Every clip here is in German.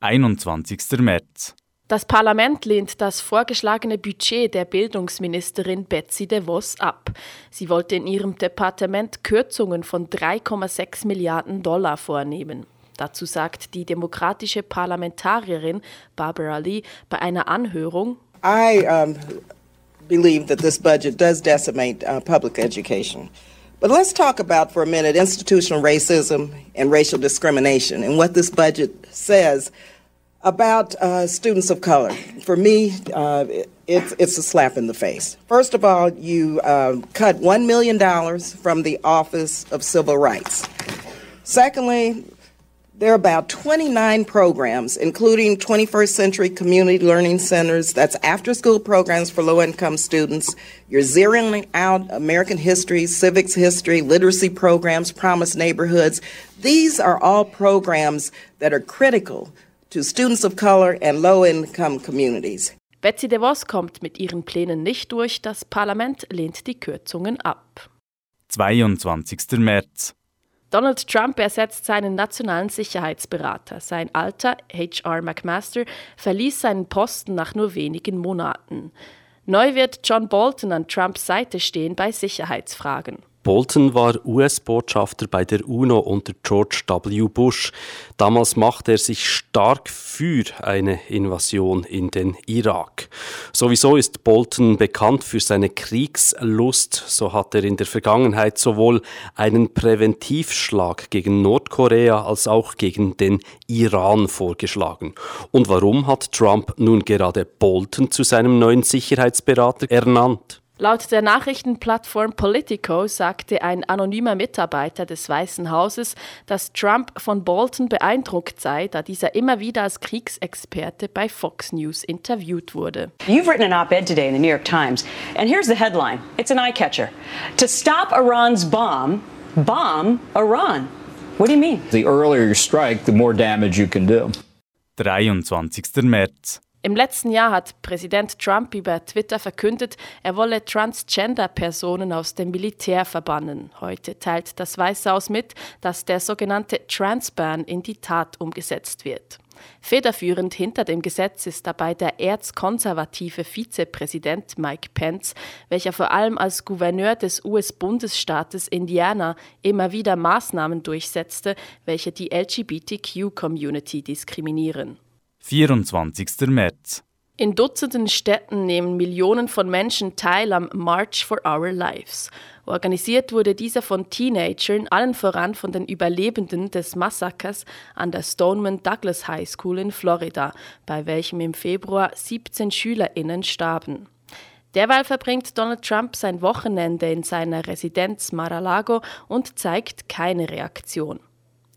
21. März. Das Parlament lehnt das vorgeschlagene Budget der Bildungsministerin Betsy DeVos ab. Sie wollte in ihrem Departement Kürzungen von 3,6 Milliarden Dollar vornehmen. Dazu sagt die demokratische Parlamentarierin Barbara Lee bei einer Anhörung, I um, believe that this budget does decimate uh, public education. But let's talk about for a minute institutional racism and racial discrimination and what this budget says about uh, students of color. For me, uh, it's, it's a slap in the face. First of all, you uh, cut $1 million from the Office of Civil Rights. Secondly, there are about 29 programs, including 21st Century Community Learning Centers, that's after school programs for low income students. You're zeroing out American history, civics history, literacy programs, promised neighborhoods. These are all programs that are critical to students of color and low income communities. Betsy DeVos kommt mit ihren Plänen nicht durch, das Parlament lehnt die Kürzungen ab. 22. März. Donald Trump ersetzt seinen nationalen Sicherheitsberater. Sein alter, H.R. McMaster, verließ seinen Posten nach nur wenigen Monaten. Neu wird John Bolton an Trumps Seite stehen bei Sicherheitsfragen. Bolton war US-Botschafter bei der UNO unter George W. Bush. Damals machte er sich stark für eine Invasion in den Irak. Sowieso ist Bolton bekannt für seine Kriegslust. So hat er in der Vergangenheit sowohl einen Präventivschlag gegen Nordkorea als auch gegen den Iran vorgeschlagen. Und warum hat Trump nun gerade Bolton zu seinem neuen Sicherheitsberater ernannt? Laut der Nachrichtenplattform Politico sagte ein anonymer Mitarbeiter des Weißen Hauses, dass Trump von Bolton beeindruckt sei, da dieser immer wieder als Kriegsexperte bei Fox News interviewt wurde. You've written an op-ed today in the New York Times, and here's the headline. It's an eye-catcher. To stop Iran's bomb, bomb Iran. What do you mean? The earlier you strike, the more damage you can do. 23. März. Im letzten Jahr hat Präsident Trump über Twitter verkündet, er wolle Transgender-Personen aus dem Militär verbannen. Heute teilt das Weiße Haus mit, dass der sogenannte Transban in die Tat umgesetzt wird. Federführend hinter dem Gesetz ist dabei der erzkonservative Vizepräsident Mike Pence, welcher vor allem als Gouverneur des US-Bundesstaates Indiana immer wieder Maßnahmen durchsetzte, welche die LGBTQ-Community diskriminieren. 24. März. In Dutzenden Städten nehmen Millionen von Menschen teil am March for Our Lives. Organisiert wurde dieser von Teenagern, allen voran von den Überlebenden des Massakers an der Stoneman Douglas High School in Florida, bei welchem im Februar 17 SchülerInnen starben. Derweil verbringt Donald Trump sein Wochenende in seiner Residenz Mar-a-Lago und zeigt keine Reaktion.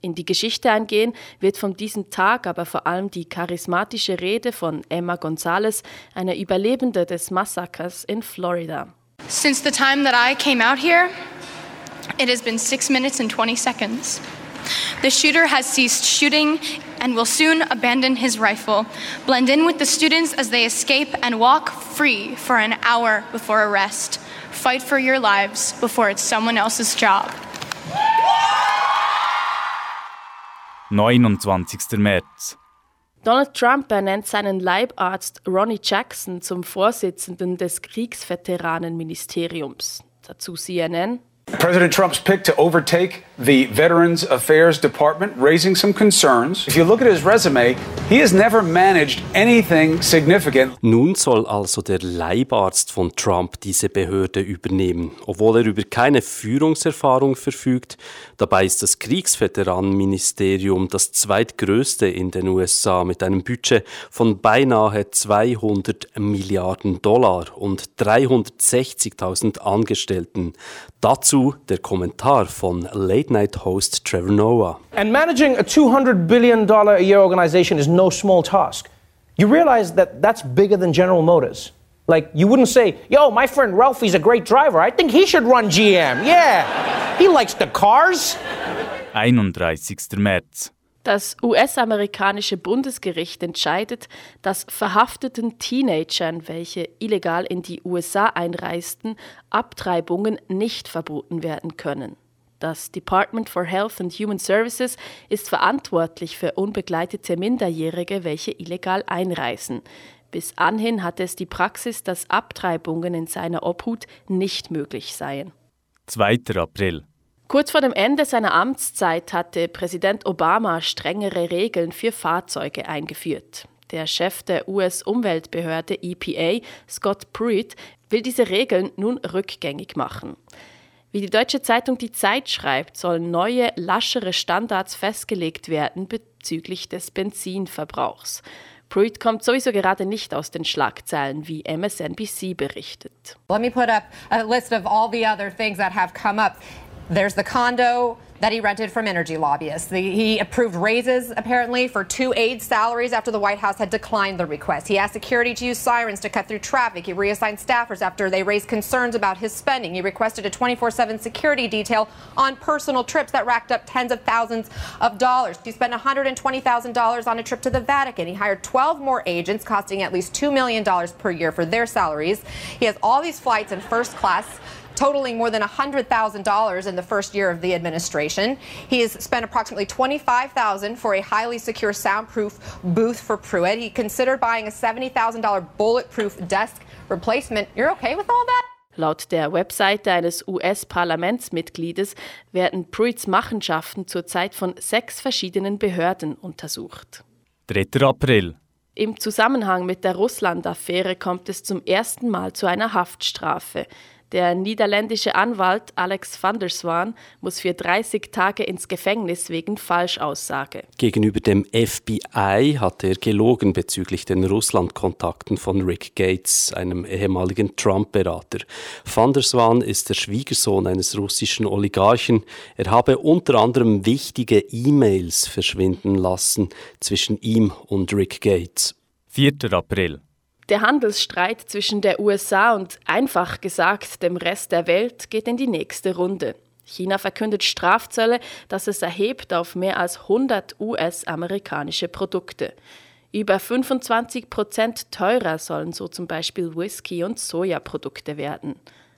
In die Geschichte eingehen wird von diesem Tag aber vor allem die charismatische Rede von Emma Gonzalez, einer Überlebende des Massakers in Florida. Since the time that I came out here, it has been 6 minutes and 20 seconds. The shooter has ceased shooting and will soon abandon his rifle, blend in with the students as they escape, and walk free for an hour before arrest. Fight for your lives before it's someone else's job. 29. März. Donald Trump ernennt seinen Leibarzt Ronnie Jackson zum Vorsitzenden des Kriegsveteranenministeriums. Dazu CNN. President Trump's pick to overtake the Veterans Affairs Department, raising some concerns. If you look at his resume, he has never managed anything significant. Nun soll also der Leibarzt von Trump diese Behörde übernehmen, obwohl er über keine Führungserfahrung verfügt. Dabei ist das Kriegsveteranenministerium das zweitgrößte in den USA mit einem Budget von beinahe 200 Milliarden Dollar und 360.000 Angestellten. Dazu der Kommentar von Late-Night-Host Trevor Noah. And managing a $200 billion a year organization is no small task. You realize that that's bigger than General Motors. Like, you wouldn't say, yo, my friend Ralphie's a great driver. I think he should run GM. Yeah, he likes the cars. 31. März. Das US-amerikanische Bundesgericht entscheidet, dass verhafteten Teenagern, welche illegal in die USA einreisten, Abtreibungen nicht verboten werden können. Das Department for Health and Human Services ist verantwortlich für unbegleitete Minderjährige, welche illegal einreisen. Bis anhin hatte es die Praxis, dass Abtreibungen in seiner Obhut nicht möglich seien. 2. April. Kurz vor dem Ende seiner Amtszeit hatte Präsident Obama strengere Regeln für Fahrzeuge eingeführt. Der Chef der US-Umweltbehörde EPA, Scott Pruitt, will diese Regeln nun rückgängig machen. Wie die deutsche Zeitung Die Zeit schreibt, sollen neue, laschere Standards festgelegt werden bezüglich des Benzinverbrauchs. Pruitt kommt sowieso gerade nicht aus den Schlagzeilen, wie MSNBC berichtet. Let me put up a list of all the other things that have come up. There's the condo that he rented from energy lobbyists. The, he approved raises, apparently, for two aides' salaries after the White House had declined the request. He asked security to use sirens to cut through traffic. He reassigned staffers after they raised concerns about his spending. He requested a 24 7 security detail on personal trips that racked up tens of thousands of dollars. He spent $120,000 on a trip to the Vatican. He hired 12 more agents, costing at least $2 million per year for their salaries. He has all these flights in first class totaling more than $100,000 in the first year of the administration. He has spent approximately $25,000 for a highly secure soundproof booth for Pruitt. He considered buying a $70,000 bulletproof desk replacement. You're okay with all that? Laut der Webseite eines US-Parlamentsmitgliedes werden Pruitts Machenschaften zurzeit von sechs verschiedenen Behörden untersucht. 3. April. Im Zusammenhang mit der Russland-Affäre kommt es zum ersten Mal zu einer Haftstrafe. Der niederländische Anwalt Alex van der Swan muss für 30 Tage ins Gefängnis wegen Falschaussage. Gegenüber dem FBI hat er gelogen bezüglich den Russland-Kontakten von Rick Gates, einem ehemaligen Trump-Berater. Van der Swan ist der Schwiegersohn eines russischen Oligarchen. Er habe unter anderem wichtige E-Mails verschwinden lassen zwischen ihm und Rick Gates. 4. April. Der Handelsstreit zwischen der USA und einfach gesagt dem Rest der Welt geht in die nächste Runde. China verkündet Strafzölle, dass es erhebt auf mehr als 100 US-amerikanische Produkte. Über 25 Prozent teurer sollen so zum Beispiel Whisky und Sojaprodukte werden.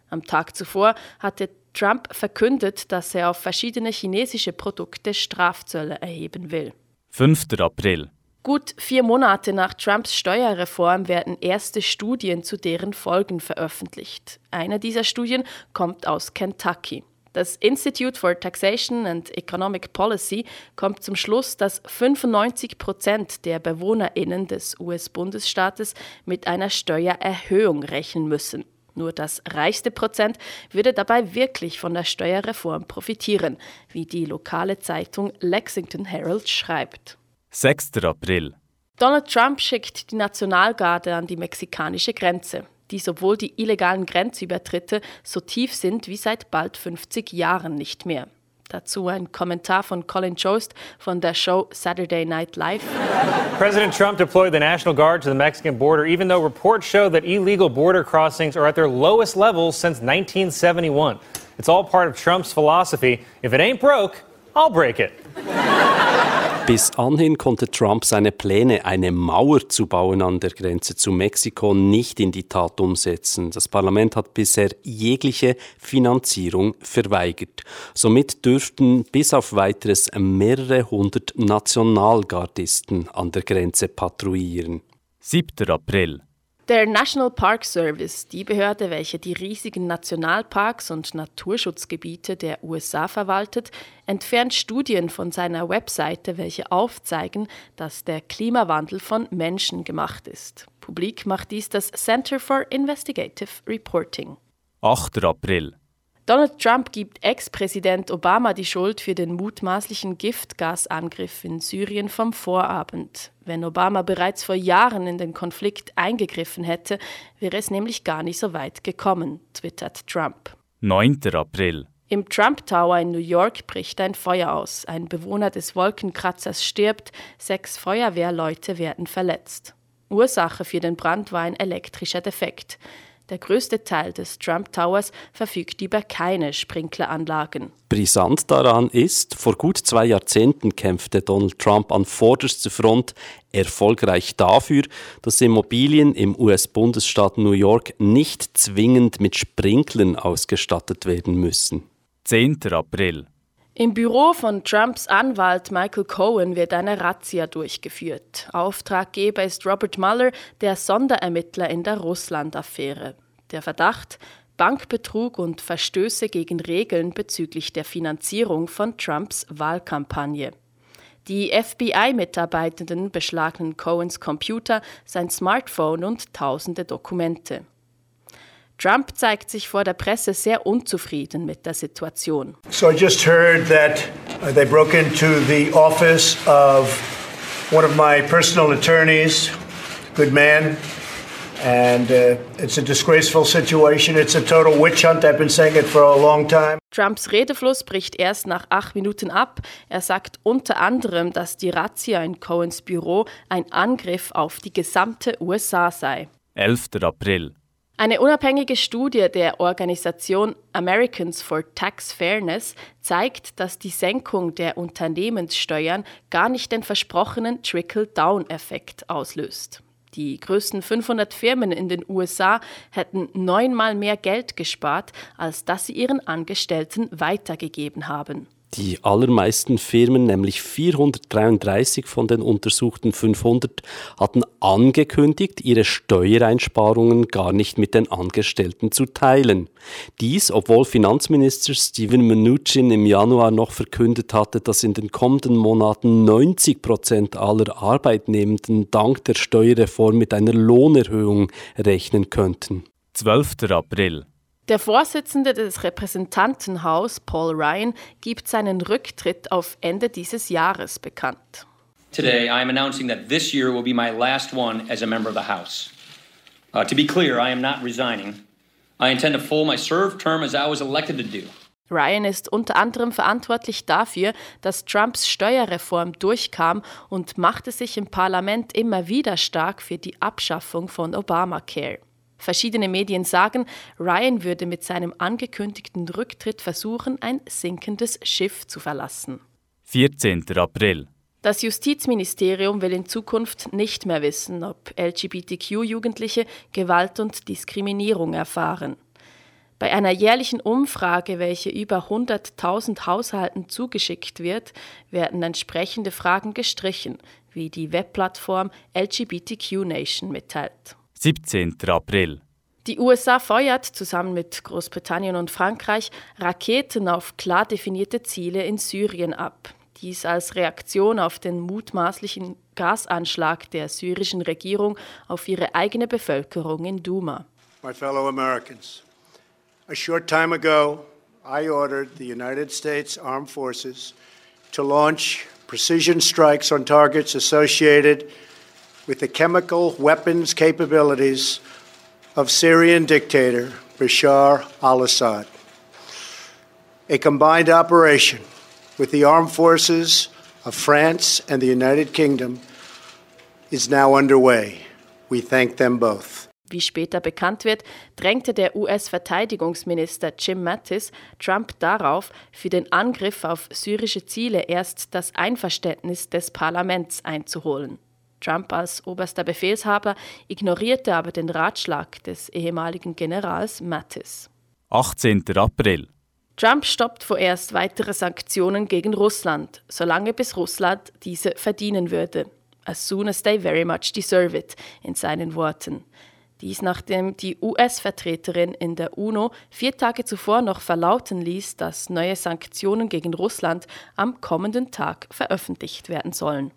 Am Tag zuvor hatte Trump verkündet, dass er auf verschiedene chinesische Produkte Strafzölle erheben will. 5. April. Gut vier Monate nach Trumps Steuerreform werden erste Studien zu deren Folgen veröffentlicht. Eine dieser Studien kommt aus Kentucky. Das Institute for Taxation and Economic Policy kommt zum Schluss, dass 95 Prozent der BewohnerInnen des US-Bundesstaates mit einer Steuererhöhung rechnen müssen. Nur das reichste Prozent würde dabei wirklich von der Steuerreform profitieren, wie die lokale Zeitung Lexington Herald schreibt. 6. April. Donald Trump schickt die Nationalgarde an die mexikanische Grenze. Dies, obwohl die illegalen Grenzübertritte so tief sind wie seit bald 50 Jahren nicht mehr. Dazu ein Kommentar von Colin Jost von der Show Saturday Night Live. President Trump deployed the National Guard to the Mexican border, even though reports show that illegal border crossings are at their lowest levels since 1971. It's all part of Trump's philosophy if it ain't broke, I'll break it. Bis anhin konnte Trump seine Pläne, eine Mauer zu bauen an der Grenze zu Mexiko, nicht in die Tat umsetzen. Das Parlament hat bisher jegliche Finanzierung verweigert. Somit dürften bis auf weiteres mehrere hundert Nationalgardisten an der Grenze patrouillieren. 7. April. Der National Park Service, die Behörde, welche die riesigen Nationalparks und Naturschutzgebiete der USA verwaltet, entfernt Studien von seiner Webseite, welche aufzeigen, dass der Klimawandel von Menschen gemacht ist. Publik macht dies das Center for Investigative Reporting. 8. April. Donald Trump gibt Ex-Präsident Obama die Schuld für den mutmaßlichen Giftgasangriff in Syrien vom Vorabend. Wenn Obama bereits vor Jahren in den Konflikt eingegriffen hätte, wäre es nämlich gar nicht so weit gekommen, twittert Trump. 9. April. Im Trump Tower in New York bricht ein Feuer aus. Ein Bewohner des Wolkenkratzers stirbt, sechs Feuerwehrleute werden verletzt. Ursache für den Brand war ein elektrischer Defekt. Der größte Teil des Trump Towers verfügt über keine Sprinkleranlagen. Brisant daran ist, vor gut zwei Jahrzehnten kämpfte Donald Trump an vorderster Front erfolgreich dafür, dass Immobilien im US-Bundesstaat New York nicht zwingend mit Sprinklern ausgestattet werden müssen. 10. April. Im Büro von Trumps Anwalt Michael Cohen wird eine Razzia durchgeführt. Auftraggeber ist Robert Mueller, der Sonderermittler in der Russland-Affäre. Der Verdacht Bankbetrug und Verstöße gegen Regeln bezüglich der Finanzierung von Trumps Wahlkampagne. Die FBI-Mitarbeitenden beschlagnen Cohens Computer, sein Smartphone und tausende Dokumente. Trump zeigt sich vor der Presse sehr unzufrieden mit der Situation. So I just heard that uh, they broke into the office of one of my personal attorneys, good man, and uh, it's a disgraceful situation. It's a total witch hunt. I've been saying it for a long time. Trumps Redefluss bricht erst nach acht Minuten ab. Er sagt unter anderem, dass die Razzia in Cohens Büro ein Angriff auf die gesamte USA sei. 11. April. Eine unabhängige Studie der Organisation Americans for Tax Fairness zeigt, dass die Senkung der Unternehmenssteuern gar nicht den versprochenen Trickle-Down-Effekt auslöst. Die größten 500 Firmen in den USA hätten neunmal mehr Geld gespart, als das sie ihren Angestellten weitergegeben haben. Die allermeisten Firmen, nämlich 433 von den untersuchten 500, hatten angekündigt, ihre Steuereinsparungen gar nicht mit den Angestellten zu teilen. Dies, obwohl Finanzminister Steven Mnuchin im Januar noch verkündet hatte, dass in den kommenden Monaten 90 Prozent aller Arbeitnehmenden dank der Steuerreform mit einer Lohnerhöhung rechnen könnten. 12. April. Der Vorsitzende des Repräsentantenhaus, Paul Ryan, gibt seinen Rücktritt auf Ende dieses Jahres bekannt. Today, I am announcing that this year will be my last one as a member of the House. Uh, to be clear, I am not resigning. I intend to full my served term as I was elected to do. Ryan ist unter anderem verantwortlich dafür, dass Trumps Steuerreform durchkam und machte sich im Parlament immer wieder stark für die Abschaffung von Obamacare. Verschiedene Medien sagen, Ryan würde mit seinem angekündigten Rücktritt versuchen, ein sinkendes Schiff zu verlassen. 14. April. Das Justizministerium will in Zukunft nicht mehr wissen, ob LGBTQ-Jugendliche Gewalt und Diskriminierung erfahren. Bei einer jährlichen Umfrage, welche über 100.000 Haushalten zugeschickt wird, werden entsprechende Fragen gestrichen, wie die Webplattform LGBTQ Nation mitteilt. 17. April. Die USA feuert zusammen mit Großbritannien und Frankreich Raketen auf klar definierte Ziele in Syrien ab. Dies als Reaktion auf den mutmaßlichen Gasanschlag der syrischen Regierung auf ihre eigene Bevölkerung in Duma. My fellow Americans, a short time ago, I ordered the United States Armed Forces to launch precision strikes on targets associated with the chemical weapons capabilities of Syrian dictator Bashar al Assad. A combined operation with the armed forces of France and the United Kingdom is now underway. We thank them both. Wie später bekannt wird, drängte der US-Verteidigungsminister Jim Mattis Trump darauf, für den Angriff auf syrische Ziele erst das Einverständnis des Parlaments einzuholen. Trump als oberster Befehlshaber ignorierte aber den Ratschlag des ehemaligen Generals Mattis. 18. April. Trump stoppt vorerst weitere Sanktionen gegen Russland, solange bis Russland diese verdienen würde. As soon as they very much deserve it, in seinen Worten. Dies nachdem die US-Vertreterin in der UNO vier Tage zuvor noch verlauten ließ, dass neue Sanktionen gegen Russland am kommenden Tag veröffentlicht werden sollen.